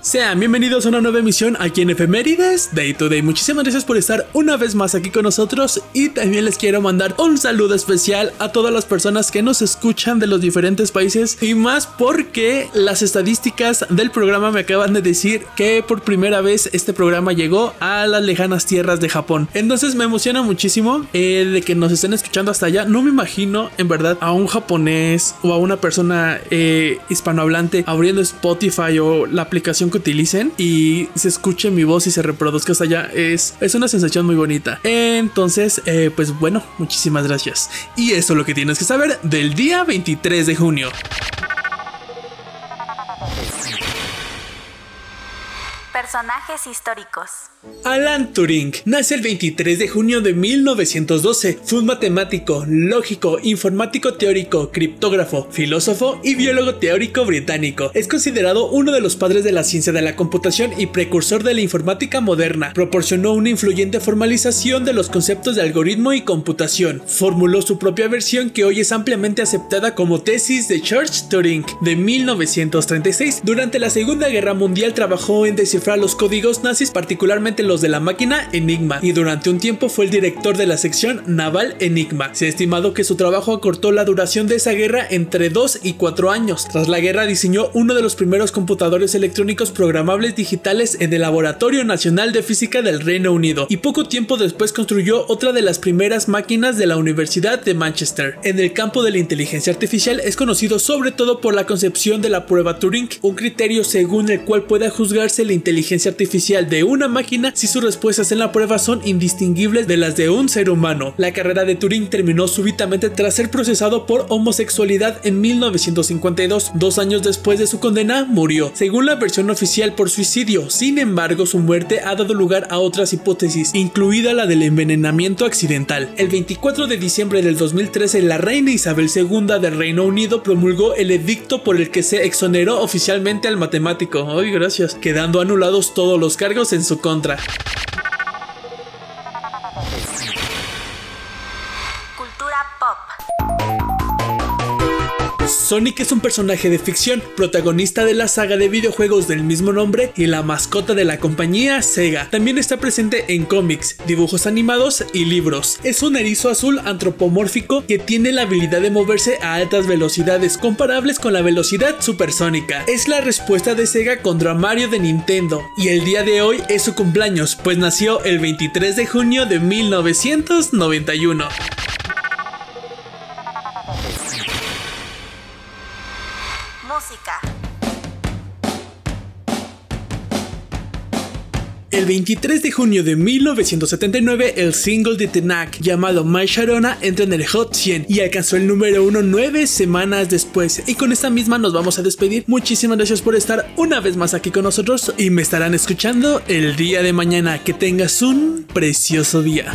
Sean bienvenidos a una nueva emisión aquí en Efemérides Day to Day. Muchísimas gracias por estar una vez más aquí con nosotros y también les quiero mandar un saludo especial a todas las personas que nos escuchan de los diferentes países y más porque las estadísticas del programa me acaban de decir que por primera vez este programa llegó a las lejanas tierras de Japón. Entonces me emociona muchísimo eh, de que nos estén escuchando hasta allá. No me imagino en verdad a un japonés o a una persona eh, hispanohablante abriendo Spotify o la aplicación que utilicen y se escuche mi voz y se reproduzca hasta allá. Es, es una sensación muy bonita. Entonces, eh, pues bueno, muchísimas gracias. Y eso es lo que tienes que saber del día 23 de junio. Personajes históricos. Alan Turing nace el 23 de junio de 1912. Fue un matemático, lógico, informático teórico, criptógrafo, filósofo y biólogo teórico británico. Es considerado uno de los padres de la ciencia de la computación y precursor de la informática moderna. Proporcionó una influyente formalización de los conceptos de algoritmo y computación. Formuló su propia versión que hoy es ampliamente aceptada como tesis de Church Turing de 1936. Durante la Segunda Guerra Mundial trabajó en descifrar los códigos nazis, particularmente los de la máquina Enigma, y durante un tiempo fue el director de la sección naval Enigma. Se ha estimado que su trabajo acortó la duración de esa guerra entre 2 y 4 años. Tras la guerra diseñó uno de los primeros computadores electrónicos programables digitales en el Laboratorio Nacional de Física del Reino Unido, y poco tiempo después construyó otra de las primeras máquinas de la Universidad de Manchester. En el campo de la inteligencia artificial es conocido sobre todo por la concepción de la prueba Turing, un criterio según el cual pueda juzgarse la inteligencia artificial de una máquina si sus respuestas en la prueba son indistinguibles de las de un ser humano. La carrera de Turing terminó súbitamente tras ser procesado por homosexualidad en 1952. Dos años después de su condena, murió, según la versión oficial por suicidio. Sin embargo, su muerte ha dado lugar a otras hipótesis, incluida la del envenenamiento accidental. El 24 de diciembre del 2013, la reina Isabel II del Reino Unido promulgó el edicto por el que se exoneró oficialmente al matemático. Ay, gracias. Quedando todos los cargos en su contra. Sonic es un personaje de ficción, protagonista de la saga de videojuegos del mismo nombre y la mascota de la compañía Sega. También está presente en cómics, dibujos animados y libros. Es un erizo azul antropomórfico que tiene la habilidad de moverse a altas velocidades comparables con la velocidad supersónica. Es la respuesta de Sega contra Mario de Nintendo y el día de hoy es su cumpleaños, pues nació el 23 de junio de 1991. El 23 de junio de 1979, el single de Tenak llamado My Sharona entra en el Hot 100 y alcanzó el número 1 nueve semanas después. Y con esta misma nos vamos a despedir. Muchísimas gracias por estar una vez más aquí con nosotros y me estarán escuchando el día de mañana. Que tengas un precioso día.